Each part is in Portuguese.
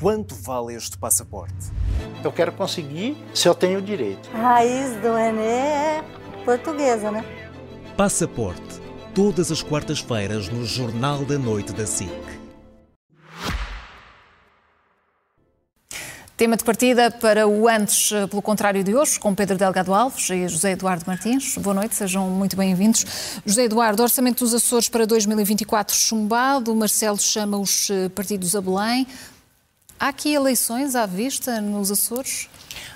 Quanto vale este passaporte? Eu quero conseguir se eu tenho direito. A raiz do René é portuguesa, né? Passaporte. Todas as quartas-feiras no Jornal da Noite da SIC. Tema de partida para o antes, eh, pelo contrário de hoje, com Pedro Delgado Alves e José Eduardo Martins. Boa noite, sejam muito bem-vindos. José Eduardo, Orçamento dos Açores para 2024 chumbado, Marcelo chama os eh, partidos a Belém. Há aqui eleições à vista nos Açores?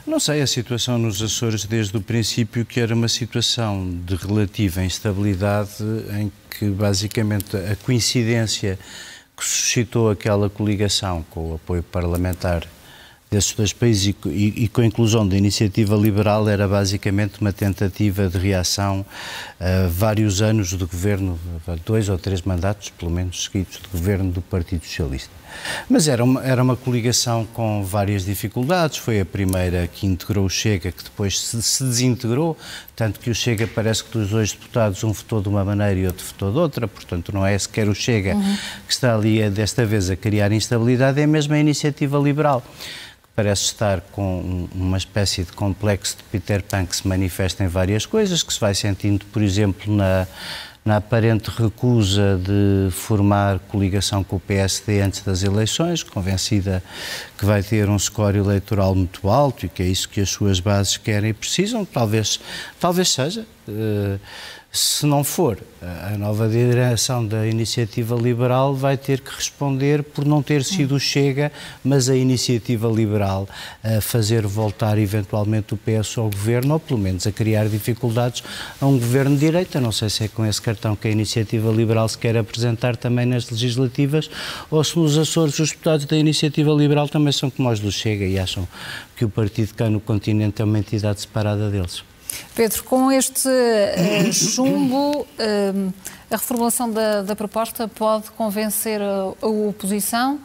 Não sei, a situação nos Açores desde o princípio que era uma situação de relativa instabilidade em que basicamente a coincidência que suscitou aquela coligação com o apoio parlamentar desses dois países e, e, e, com a inclusão da iniciativa liberal era basicamente uma tentativa de reação a vários anos de governo, dois ou três mandatos, pelo menos, seguidos de governo do Partido Socialista. Mas era uma, era uma coligação com várias dificuldades. Foi a primeira que integrou o Chega, que depois se, se desintegrou, tanto que o Chega parece que dos dois deputados um votou de uma maneira e outro votou de outra, portanto não é sequer o Chega uhum. que está ali desta vez a criar instabilidade, é mesmo a iniciativa liberal parece estar com uma espécie de complexo de Peter Pan que se manifesta em várias coisas, que se vai sentindo, por exemplo, na, na aparente recusa de formar coligação com o PSD antes das eleições, convencida que vai ter um score eleitoral muito alto e que é isso que as suas bases querem e precisam, talvez, talvez seja. Uh, se não for, a nova direção da iniciativa liberal vai ter que responder por não ter sido Chega, mas a iniciativa liberal a fazer voltar eventualmente o PS ao governo, ou pelo menos a criar dificuldades a um governo de direita. Não sei se é com esse cartão que a iniciativa liberal se quer apresentar também nas legislativas, ou se nos Açores os deputados da iniciativa liberal também são como os do Chega e acham que o partido cá no continente é uma entidade separada deles. Pedro, com este uh, chumbo, uh, a reformulação da, da, proposta pode convencer a, a oposição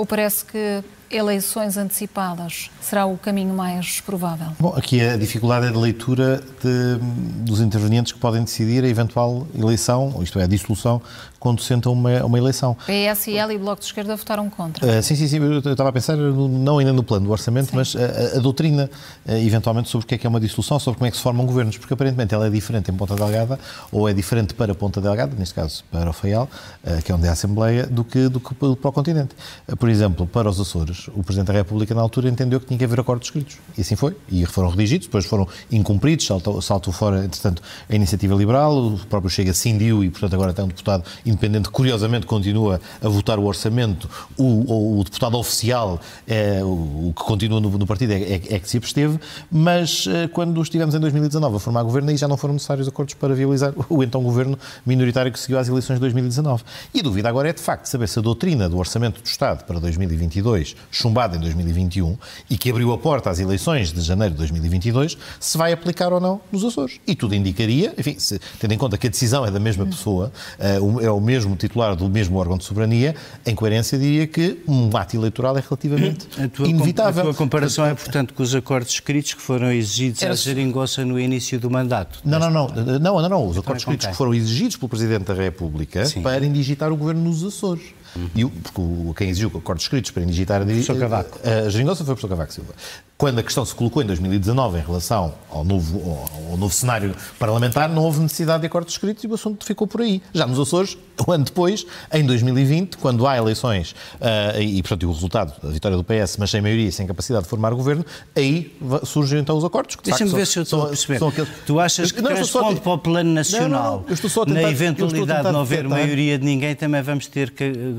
ou parece que eleições antecipadas será o caminho mais provável? Bom, aqui a dificuldade é de leitura de, dos intervenientes que podem decidir a eventual eleição, isto é, a dissolução, conducente a uma, uma eleição. PSL e Bloco de Esquerda votaram contra. Uh, sim, sim, sim, eu estava a pensar, não ainda no plano do orçamento, sim. mas a, a doutrina, uh, eventualmente, sobre o que é que é uma dissolução, sobre como é que se formam governos, porque aparentemente ela é diferente em Ponta Delgada, ou é diferente para Ponta Delgada, neste caso para o Faial, uh, que é onde é a Assembleia, do que, do que para o continente. por exemplo, para os Açores, o Presidente da República, na altura, entendeu que tinha que haver acordos escritos. E assim foi. E foram redigidos, depois foram incumpridos, saltou, saltou fora, entretanto, a iniciativa liberal, o próprio Chega cindiu e, portanto, agora tem um deputado independente, curiosamente, continua a votar o orçamento. O, o, o deputado oficial, é, o, o, que continua no, no partido, é, é, é, que se absteve, mas eh, quando estivemos em 2019 a formar governo, aí já não foram necessários acordos para viabilizar o então governo minoritário que seguiu às eleições de 2019. E a dúvida agora é, de facto, saber se a doutrina do orçamento do Estado para 2022 chumbada em 2021 e que abriu a porta às eleições de janeiro de 2022, se vai aplicar ou não nos Açores. E tudo indicaria, enfim, se, tendo em conta que a decisão é da mesma pessoa, uh, é o mesmo titular do mesmo órgão de soberania, em coerência diria que um ato eleitoral é relativamente a inevitável. A tua comparação é, portanto, com os acordos escritos que foram exigidos Era... à geringonça no início do mandato. Não, não, não, não, não, não. Os acordos escritos que foram exigidos pelo Presidente da República para indigitar o governo nos Açores. E o, porque o, quem exigiu acordos escritos para indigitar a, a, a geringonça foi o professor Cavaco Silva quando a questão se colocou em 2019 em relação ao novo, ao, ao novo cenário parlamentar, não houve necessidade de acordos escritos e o assunto ficou por aí. Já nos Açores, um ano depois, em 2020, quando há eleições uh, e, portanto, o resultado, a vitória do PS, mas sem maioria, sem capacidade de formar governo, aí surgem então os acordos. Deixa-me ver se eu estou a perceber. Aqueles... Tu achas que não, responde a... para o plano nacional, não, não, tentar, na eventualidade de não haver tentar... maioria de ninguém, também vamos ter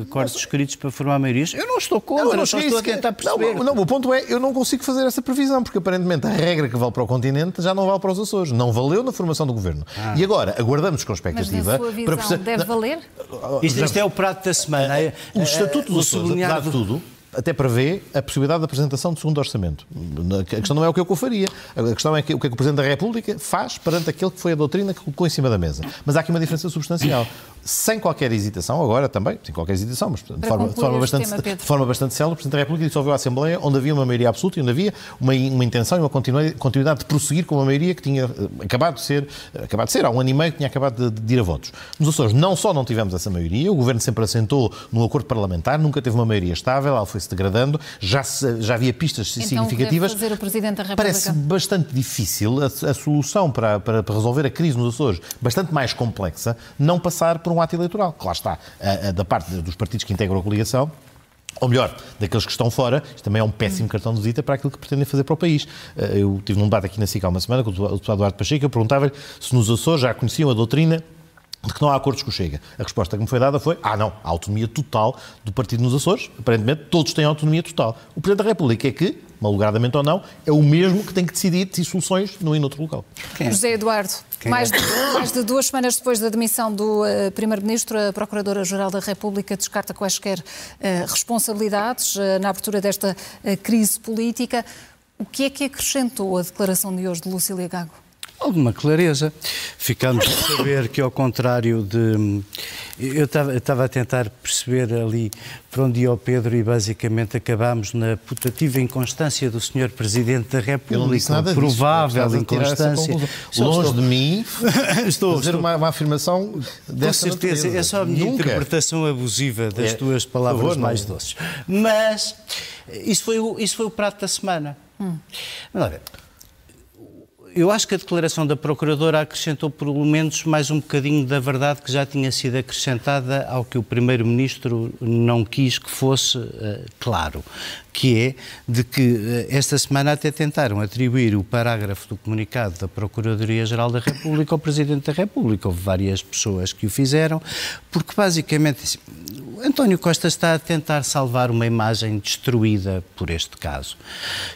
acordos escritos para formar maiorias? Eu não estou contra, não, eu só estou a tentar perceber. Não, não, o ponto é, eu não consigo fazer essa previsão, porque aparentemente a regra que vale para o continente já não vale para os Açores. Não valeu na formação do governo. Ah. E agora, aguardamos com expectativa. Mas na sua visão, para deve valer? Isto, isto é o prato da semana. O Estatuto dos Açores, apesar de tudo, até prevê a possibilidade da apresentação de segundo orçamento. A questão não é o que eu faria. A questão é o que é que o Presidente da República faz perante aquele que foi a doutrina que colocou em cima da mesa. Mas há aqui uma diferença substancial. Sem qualquer hesitação, agora também, sem qualquer hesitação, mas de forma, de, forma bastante, tema, de forma bastante célere, o Presidente da República dissolveu a Assembleia onde havia uma maioria absoluta e onde havia uma, uma intenção e uma continuidade de prosseguir com uma maioria que tinha eh, acabado de ser, eh, acabado de ser, há um ano e meio que tinha acabado de, de ir a votos. Nos Açores não só não tivemos essa maioria, o Governo sempre assentou num acordo parlamentar, nunca teve uma maioria estável, ela foi-se degradando, já, se, já havia pistas então, significativas. fazer o Presidente da República? Parece bastante difícil a, a solução para, para, para, resolver a crise nos Açores, bastante mais complexa, não passar por um ato eleitoral. Lá está, a, a, da parte dos partidos que integram a coligação, ou melhor, daqueles que estão fora, isto também é um péssimo cartão de visita para aquilo que pretendem fazer para o país. Eh, eu tive num debate aqui na SICA há uma semana com o deputado Eduardo Pacheco, eu perguntava-lhe se nos Açores já conheciam a doutrina de que não há acordos com o Chega. A resposta que me foi dada foi: ah, não, há autonomia total do partido nos Açores. Aparentemente, todos têm autonomia total. O Presidente da República é que, malogradamente ou não, é o mesmo que tem que decidir se soluções num e noutro local. É? José Eduardo, mais, é? de, mais, de, duas semanas depois da demissão do uh, Primeiro-Ministro, a Procuradora-Geral da República descarta quaisquer uh, responsabilidades uh, na abertura desta crise política. O que é que acrescentou a declaração de hoje de Lucília Gago? Alguma clareza. Ficamos a saber que, ao contrário de. Eu estava a tentar perceber ali para onde ia o Pedro e basicamente acabámos na putativa inconstância do Sr. Presidente da República. nada provável disso, inconstância. Longe estou... de mim estou, fazer estou... Uma, uma, afirmação dessa Com certeza, natureza. é só a minha Nunca. interpretação abusiva das é, tuas palavras favor, mais não. doces. Mas isso foi, o, isso foi o prato da semana. Hum. Olha, eu acho que a declaração da Procuradora acrescentou pelo menos mais um bocadinho da verdade que já tinha sido acrescentada ao que o Primeiro-Ministro não quis que fosse uh, claro, que é de que uh, esta semana até tentaram atribuir o parágrafo do comunicado da Procuradoria-Geral da República ao Presidente da República. Houve várias pessoas que o fizeram, porque basicamente António Costa está a tentar salvar uma imagem destruída por este caso.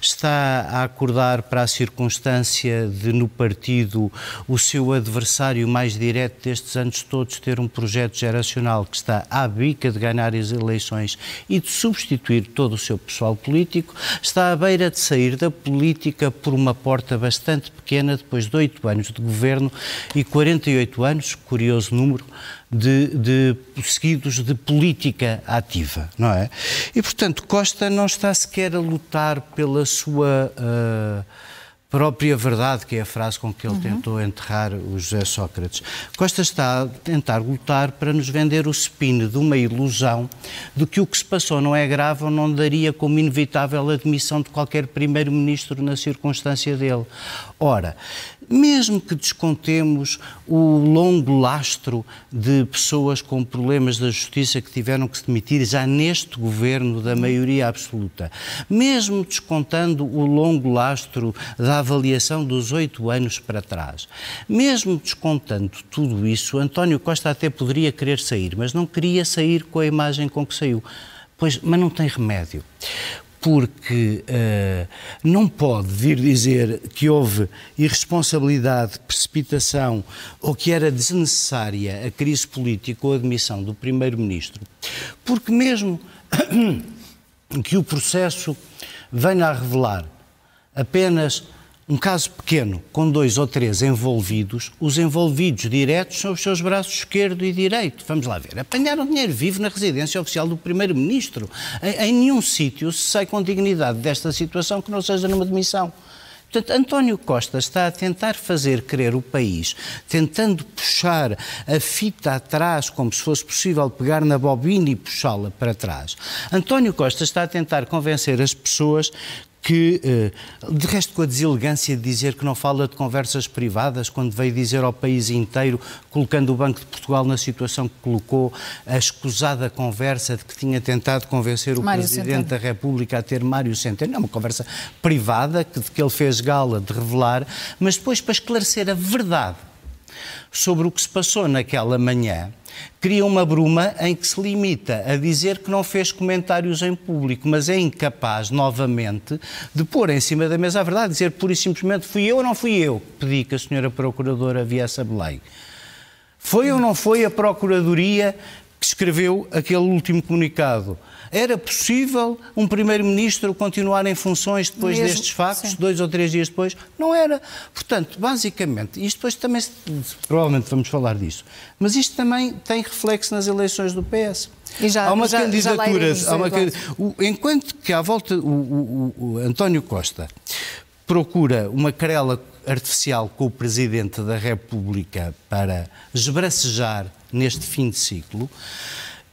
Está a acordar para a circunstância de, no partido, o seu adversário mais direto destes anos todos ter um projeto geracional que está à bica de ganhar as eleições e de substituir todo o seu pessoal político. Está à beira de sair da política por uma porta bastante pequena depois de oito anos de governo e 48 anos, curioso número, de, de seguidos de política ativa, não é? E, portanto, Costa não está sequer a lutar pela sua uh, própria verdade, que é a frase com que ele uhum. tentou enterrar o José Sócrates. Costa está a tentar lutar para nos vender o spin de uma ilusão de que o que se passou não é grave ou não daria como inevitável a admissão de qualquer primeiro-ministro na circunstância dele. Ora, mesmo que descontemos o longo lastro de pessoas com problemas da justiça que tiveram que se demitir já neste governo da maioria absoluta, mesmo descontando o longo lastro da avaliação dos oito anos para trás, mesmo descontando tudo isso, António Costa até poderia querer sair, mas não queria sair com a imagem com que saiu. Pois, mas não tem remédio porque uh, não pode vir dizer que houve irresponsabilidade, precipitação ou que era desnecessária a crise política ou a admissão do Primeiro-Ministro, porque mesmo que o processo venha a revelar apenas um caso pequeno, com dois ou três envolvidos, os envolvidos diretos são os seus braços esquerdo e direito. Vamos lá ver. Apanharam dinheiro vivo na residência oficial do Primeiro-Ministro. Em, em nenhum sítio se sai com dignidade desta situação que não seja numa demissão. Portanto, António Costa está a tentar fazer crer o país, tentando puxar a fita atrás, como se fosse possível pegar na bobina e puxá-la para trás. António Costa está a tentar convencer as pessoas que, eh, de resto, com a deselegância de dizer que não fala de conversas privadas, quando veio dizer ao país inteiro, colocando o Banco de Portugal na situação que colocou, a escusada conversa de que tinha tentado convencer o Mário Presidente Centeno. da República a ter Mário Centeno. É uma conversa privada, que, de que ele fez gala de revelar, mas depois para esclarecer a verdade sobre o que se passou naquela manhã cria uma bruma em que se limita a dizer que não fez comentários em público, mas é incapaz, novamente, de pôr em cima da mesa a verdade, dizer pura e simplesmente fui eu ou não fui eu que pedi que a senhora Procuradora viesse a Belém. Foi ou não foi a Procuradoria que escreveu aquele último comunicado. Era possível um primeiro-ministro continuar em funções depois Mesmo, destes factos, sim. dois ou três dias depois? Não era. Portanto, basicamente, isto depois também, provavelmente vamos falar disso, mas isto também tem reflexo nas eleições do PS. E já- há uma já- já candidatura, iremos, há uma o- enquanto que à volta o, o- o- o António Costa procura uma querela artificial com o Presidente da República para esbracejar neste fim de ciclo,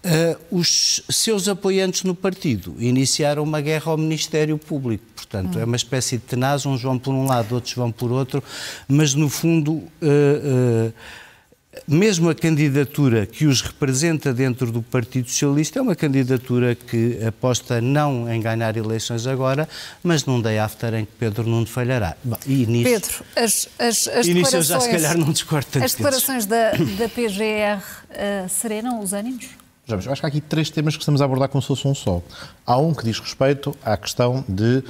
eh, os seus apoiantes no partido iniciaram uma guerra ao Ministério Público. Portanto, é uma espécie de tenaz, uns vão por um lado, outros vão por outro, mas no fundo. eh, eh, mesmo a candidatura que os representa dentro do Partido Socialista é uma candidatura que aposta não em ganhar eleições agora, mas num day after em que Pedro não falhará. Bom, e nisso, Pedro, as, as, as e nisso eu declarações... já se calhar não discordo tanto As declarações da, da PGR serenam os ânimos? Vejamos, acho que há aqui três temas que estamos a abordar como se fosse um só. Há um que diz respeito à questão de,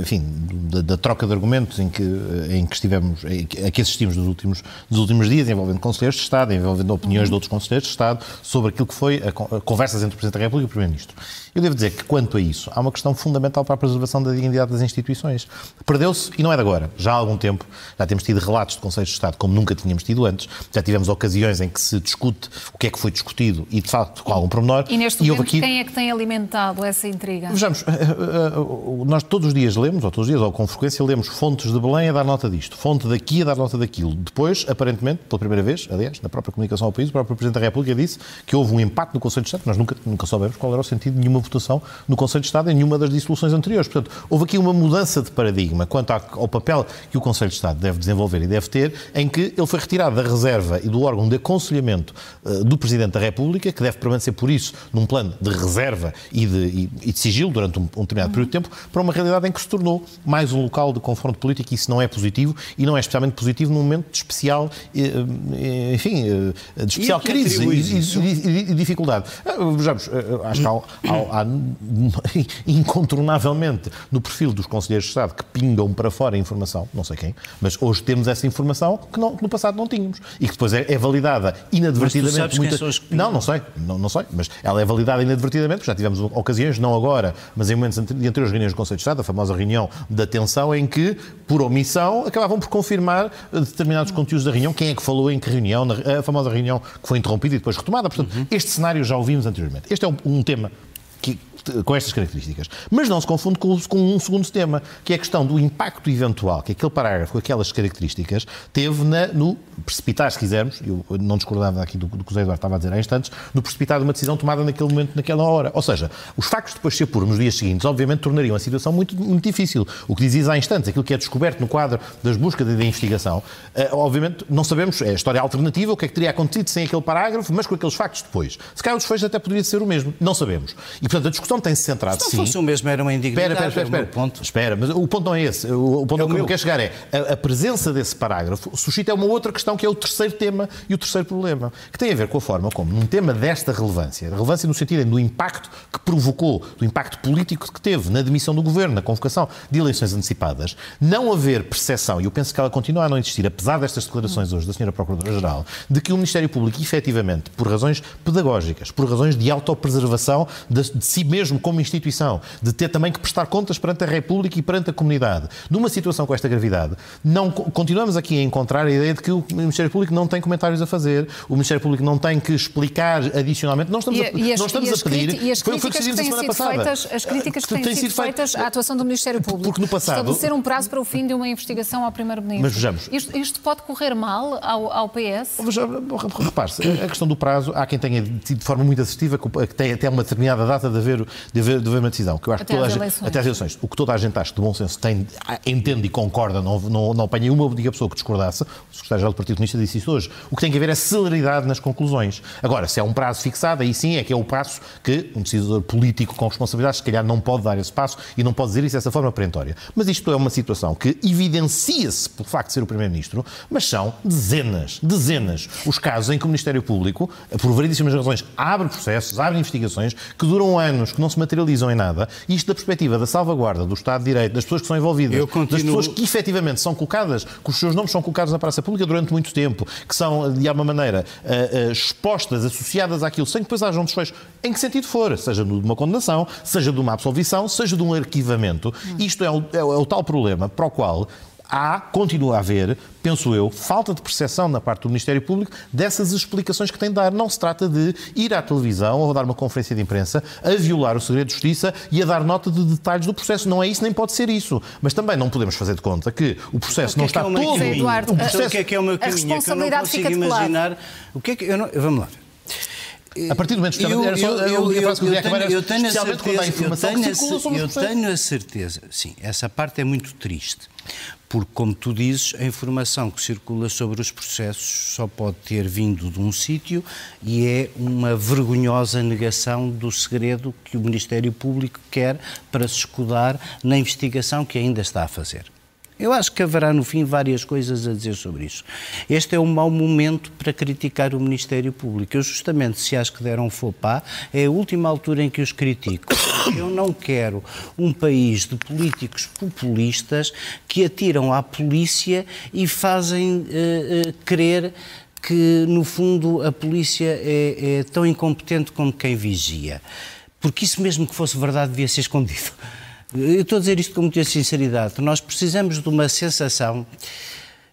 enfim, da, da troca de argumentos em que, eh, em que estivemos, a que assistimos nos últimos, nos últimos dias, envolvendo conselheiros de Estado, envolvendo opiniões de outros conselheiros de Estado, sobre aquilo que foi a, a conversas entre o Presidente da República e o Primeiro-Ministro. Eu devo dizer que, quanto a isso, há uma questão fundamental para a preservação da dignidade das instituições. Perdeu-se, e não é de agora, já há algum tempo, já temos tido relatos de Conselhos de Estado como nunca tínhamos tido antes, já tivemos ocasiões em que se discute o que é que foi discutido e, de facto, com algum pormenor. E neste houve momento, aqui quem é que tem alimentado essa intriga? Vejamos, eh, eh, nós todos os dias lemos, ou todos os dias, ou com frequência, lemos fontes de Belém a dar nota disto, fonte daqui a dar nota daquilo. Depois, aparentemente, pela primeira vez, aliás, na própria comunicação ao país, o próprio Presidente da República disse que houve um empate no Conselho de Estado, nós nunca, nunca soubemos qual era o sentido de nenhuma votação no Conselho de Estado em nenhuma das dissoluções anteriores. Portanto, houve aqui uma mudança de paradigma quanto ao papel que o Conselho de Estado deve desenvolver e deve ter, em que ele foi retirado da reserva e do órgão de aconselhamento eh, do Presidente da República, que deve permanecer por isso num plano de reserva e de, e- e de sigilo durante um, um determinado período de tempo, para uma realidade em que se tornou mais um local de confronto político e isso não é positivo e não é especialmente positivo num momento de especial, eh, eh, enfim, eh, de especial que crise e, e- e- e- e dificuldade. Ah, Vejamos, acho que há, há- há incontornavelmente no perfil dos conselheiros de Estado que pingam para fora a informação, não sei quem, mas hoje temos essa informação que, não- que no passado não tínhamos e que depois é, é validada inadvertidamente. Que Não, não sei, não, não sei, mas ela é validada inadvertidamente, porque já tivemos ocasiões, não agora, mas em momentos anteriores reuniões do Conselho de Estado, a famosa reunião da atenção, em que, por omissão, acabavam por confirmar determinados conteúdos da reunião, quem é que falou em que reunião, a famosa reunião que foi interrompida e depois retomada. Portanto, este cenário já o vimos anteriormente. Este é um, um tema que- com estas características. Mas não se confunde com, com um segundo tema, que é a questão do impacto eventual que aquele parágrafo, com aquelas características, teve na- no precipitar, se quisermos, eu não discordava aqui do, do que o José Eduardo estava a dizer há instantes, no precipitar de uma decisão tomada naquele momento, naquela hora. Ou seja, os factos depois de se apuram nos dias seguintes, obviamente tornariam a situação muito, muito difícil. O que dizias há instantes, aquilo que é descoberto no quadro das buscas e da investigação, eh, obviamente não sabemos, é história alternativa, o que é que teria acontecido sem aquele parágrafo, mas com aqueles factos depois. Se calhar o desfecho até poderia ser o mesmo, não sabemos. E portanto a discussão tem-se centrado Se não sim. fosse o mesmo, era uma indignidade. Espera, espera, espera. é ponto. Espera, mas o ponto não é esse. O, ponto É o que eu quero chegar é a, a presença desse parágrafo suscita uma outra questão que é o terceiro tema e o terceiro problema, que tem a ver com a forma como, num tema desta relevância, relevância no sentido do impacto que provocou, do impacto político que teve na demissão do governo, na convocação de eleições antecipadas, não haver percepção, e eu penso que ela continua a não existir, apesar destas declarações hoje da Sra. Procuradora-Geral, de que o Ministério Público, efetivamente, por razões pedagógicas, por razões de autopreservação de, de si mesmo como instituição, de ter também que prestar contas perante a República e perante a comunidade, numa situação com esta gravidade, não co- continuamos aqui a encontrar a ideia de que o Ministério Público não tem comentários a fazer, o Ministério Público não tem que explicar adicionalmente. Não estamos, E, a, e as, não estamos a pedir. e as foi o que decidimos têm a sido semana passada. feitas, as críticas que Que têm sido feitas- à atuação do Ministério Público. Porque no passado- Estabelecer um prazo para o fim de uma investigação ao Primeiro-Ministro. Mas vejamos. Isto, isto pode correr mal ao, ao PS? Mas, Repare-se, a questão do prazo, há quem tenha tido de forma muito assertiva que tem até uma determinada data de haver, de haver, de haver uma decisão. Que eu acho Até que toda às a gente- eleições. até às eleições. O que toda a gente acha de bom senso tem, entende e concorda, não, não, não apanhei uma única pessoa que discordasse. O secretário-geral do Partido Comunista disse isso hoje. O que tem que haver é celeridade nas conclusões. Agora, se é um prazo fixado, aí sim é que é o passo que um decisor político com responsabilidade, se calhar, não pode dar esse passo e não pode dizer isso dessa forma perentória. Mas isto é uma situação que evidencia-se pelo facto de ser o Primeiro-Ministro, mas são dezenas, dezenas os casos em que o Ministério Público, por variedíssimas razões, abre processos, abre investigações que duram anos, que não se materializam em nada, e isto da perspectiva da salvaguarda do Estado de Direito, das pessoas que são envolvidas, continuo- das pessoas que efetivamente são colocadas, que os seus nomes são colocados na praça pública durante muito tempo, que são, de alguma maneira, eh, eh, expostas, associadas àquilo, sem que depois haja um desfecho, em que sentido for, seja de uma condenação, seja de uma absolvição, seja de um arquivamento. Isto é o, é o- é o tal problema para o qual há, continua a haver, penso eu, falta de percepção na parte do Ministério Público dessas explicações que tem de dar. Não se trata de ir à televisão ou dar uma conferência de imprensa a violar o segredo de justiça e a dar nota de detalhes do processo. Não é isso, nem pode ser isso. Mas também não podemos fazer de conta que o processo não que é está que é todo... Eduardo, o a- O que é que é o meu caminho? É que eu não responsabilidade consigo imaginar. O que é que. Eu não, vamos lá. A partir do momento que Eu, era só eu, a eu, eu, frase que eu acabar tenho, eu tenho a especialmente quando há certeza, eu tenho, que a, circula eu tenho a certeza, sim, essa parte é muito triste, porque, como tu dizes, a informação que circula sobre os processos só pode ter vindo de um sítio e é uma vergonhosa negação do segredo que o Ministério Público quer para se escudar na investigação que ainda está a fazer. Eu acho que haverá no fim várias coisas a dizer sobre isso. Este é um mau momento para criticar o Ministério Público. Eu justamente, se acho que deram pas, é a última altura em que os critico. Eu não quero um país de políticos populistas que atiram à polícia e fazem eh, eh, crer que, no fundo, a polícia é, é tão incompetente como quem vigia. Porque isso mesmo que fosse verdade devia ser escondido. Eu estou a dizer isto com muita sinceridade. Nós precisamos de uma sensação,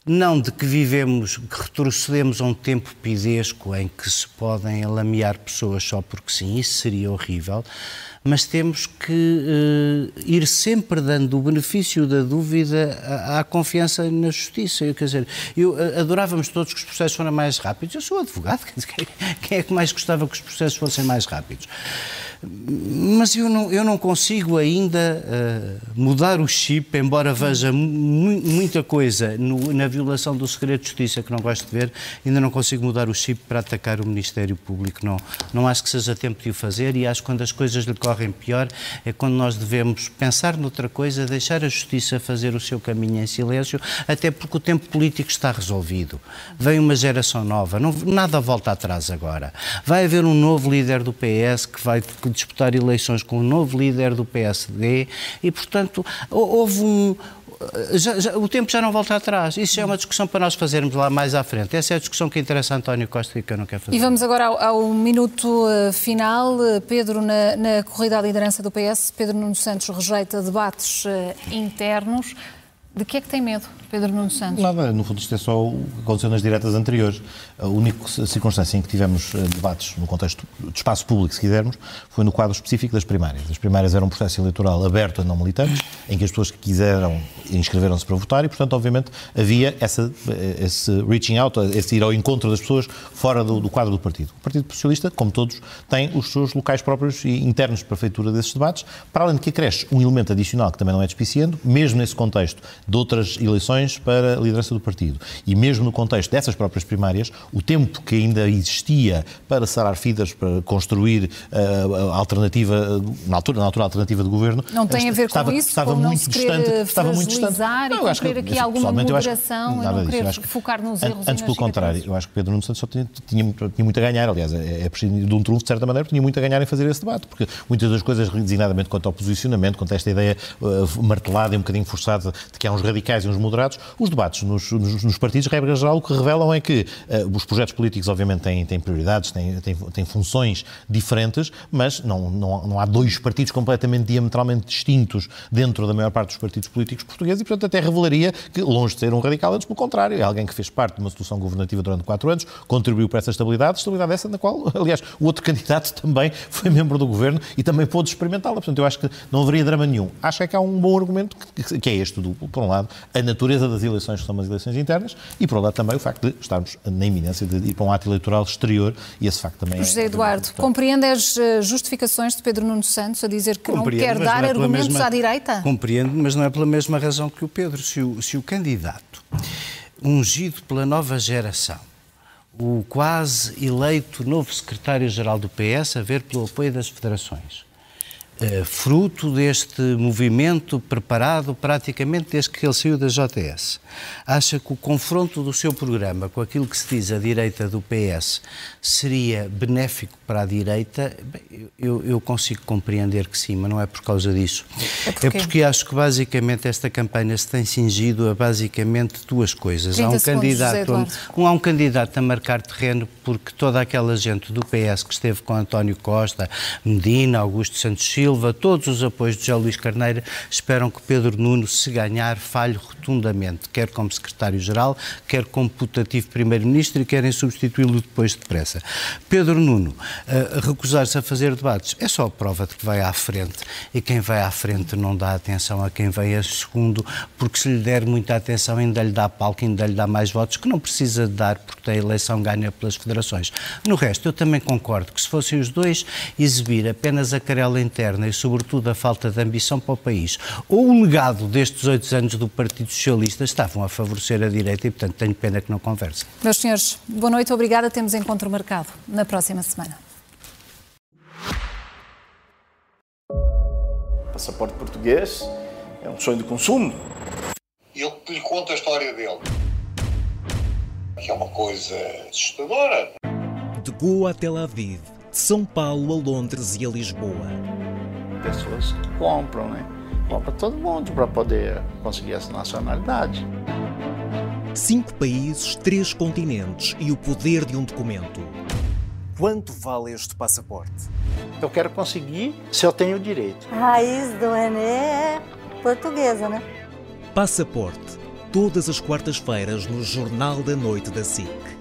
não de que vivemos, que retrocedemos a um tempo pidesco em que se podem alamear pessoas só porque sim, isso seria horrível, mas temos que eh, ir sempre dando o benefício da dúvida à, à confiança na justiça. Eu, quer dizer, eu eh, adorávamos todos que os processos fossem mais rápidos. Eu sou advogado, quem é que mais gostava que os processos fossem mais rápidos? Mas eu não, eu não consigo ainda eh, mudar o chip, embora veja mu- muita coisa no- na violação do segredo de justiça que não gosto de ver, ainda não consigo mudar o chip para atacar o Ministério Público. Não, não acho que seja tempo de o fazer e acho que quando as coisas lhe correm pior é quando nós devemos pensar noutra coisa, deixar a justiça fazer o seu caminho em silêncio, até porque o tempo político está resolvido. Vem uma geração nova, não, nada volta atrás agora. Vai haver um novo líder do PS que vai disputar eleições com um novo líder do PSD e, portanto, hou- houve um. já- já- o tempo já não volta atrás. Isso é uma discussão para nós fazermos lá mais à frente. Essa é a discussão que interessa a António Costa e que eu não quero fazer. E vamos agora ao, ao minuto eh, final. Pedro, na, na corrida à liderança do PS, Pedro Nuno Santos rejeita debates eh, internos. De que é que tem medo, Pedro Nuno Santos? Nada, no fundo isto é só o que aconteceu nas diretas anteriores. A única circunstância em que tivemos eh, debates no contexto de espaço público, se quisermos, foi no quadro específico das primárias. As primárias eram um processo eleitoral aberto a não militantes, em que as pessoas que quiseram inscreveram-se para votar e, portanto, obviamente, havia essa, eh, esse reaching out, esse ir ao encontro das pessoas fora do, do quadro do partido. O Partido Socialista, como todos, tem os seus locais próprios e internos para a feitura desses debates, para além de que acresce um elemento adicional que também não é despiciando, mesmo nesse contexto de outras eleições para a liderança do partido. E mesmo no contexto dessas próprias primárias, o tempo que ainda existia para sarar fidas, para construir uh, a alternativa, na altura, na altura a alternativa de governo, Não tem a ver com estava, isso, estava com não muito distante. Estava muito distante. e eu acho que, aqui assim, alguma eu acho moderação e não disso. querer Eu que, focar nos erros Antes, pelo contrário, eu acho que Pedro Nuno Santos só tinha, tinha, tinha muito a ganhar, aliás, é, é preciso de um trunfo, de certa maneira, porque tinha muito a ganhar em fazer esse debate, porque muitas das coisas, designadamente quanto ao posicionamento, quanto a esta ideia uh, martelada e um bocadinho forçada de que há uns radicais e uns moderados, os debates nos, nos, nos partidos, regra geral, o que revelam é que uh, os projetos políticos, obviamente, têm, têm prioridades, têm, têm, têm funções diferentes, mas não, não, não há dois partidos completamente diametralmente distintos dentro da maior parte dos partidos políticos portugueses e, portanto, até revelaria que, longe de ser um radical, antes pelo contrário, é alguém que fez parte de uma solução governativa durante quatro anos, contribuiu para essa estabilidade, estabilidade essa na qual, aliás, o outro candidato também foi membro do governo e também pôde experimentá-la. Portanto, eu acho que não haveria drama nenhum. Acho é que há um bom argumento, que, que é este duplo. Por um lado, a natureza das eleições, que são umas eleições internas, e por outro lado também o facto de estarmos na iminência de ir para um ato eleitoral exterior e esse facto também José é... Eduardo, compreende as eh, justificações de Pedro Nuno Santos a dizer que não quer dar não é argumentos mesma- à direita? Compreendo, mas não é pela mesma razão que o Pedro. Se o, se o candidato, ungido pela nova geração, o quase eleito novo secretário-geral do PS, a ver pelo apoio das federações, eh, fruto deste movimento preparado praticamente desde que ele saiu da JS, acha que o confronto do seu programa com aquilo que se diz a direita do PS seria benéfico para a direita, bem, eu, eu, consigo compreender que sim, mas não é por causa disso. É, é porque acho que basicamente esta campanha se tem cingido a basicamente duas coisas. Há um candidato, um, há um candidato a marcar terreno porque toda aquela gente do PS que esteve com António Costa, Medina, Augusto Santos Silva, todos os apoios de José Luís Carneiro, esperam que Pedro Nuno, se ganhar, falhe rotundamente, quer como secretário-geral, quer como putativo primeiro-ministro e querem substituí-lo depois depressa. Pedro Nuno, uh, recusar-se a fazer debates é só prova de que vai à frente e quem vai à frente não dá atenção a quem vem a segundo, porque se lhe der muita atenção ainda lhe dá palco, ainda lhe dá mais votos, que não precisa de dar porque a eleição ganha pelas federações. No resto, eu também concordo que se fossem os dois exibir apenas a querela interna e, sobretudo, a falta de ambição para o país, ou o legado destes oito anos do Partido Socialista estavam a favorecer a direita e, portanto, tenho pena que não conversem. Meus senhores, boa noite, obrigada. Temos encontro marcado na próxima semana. Passaporte português é um sonho de consumo. E eu lhe conto a história dele. Que é uma coisa assustadora. De Goa a Tel Aviv, de São Paulo a Londres e a Lisboa pessoas compram, né? Compra todo mundo para poder conseguir essa nacionalidade. Cinco países, três continentes e o poder de um documento. Quanto vale este passaporte? Eu quero conseguir se eu tenho direito. A raiz do René é portuguesa, né? Passaporte. Todas as quartas-feiras no Jornal da Noite da SIC.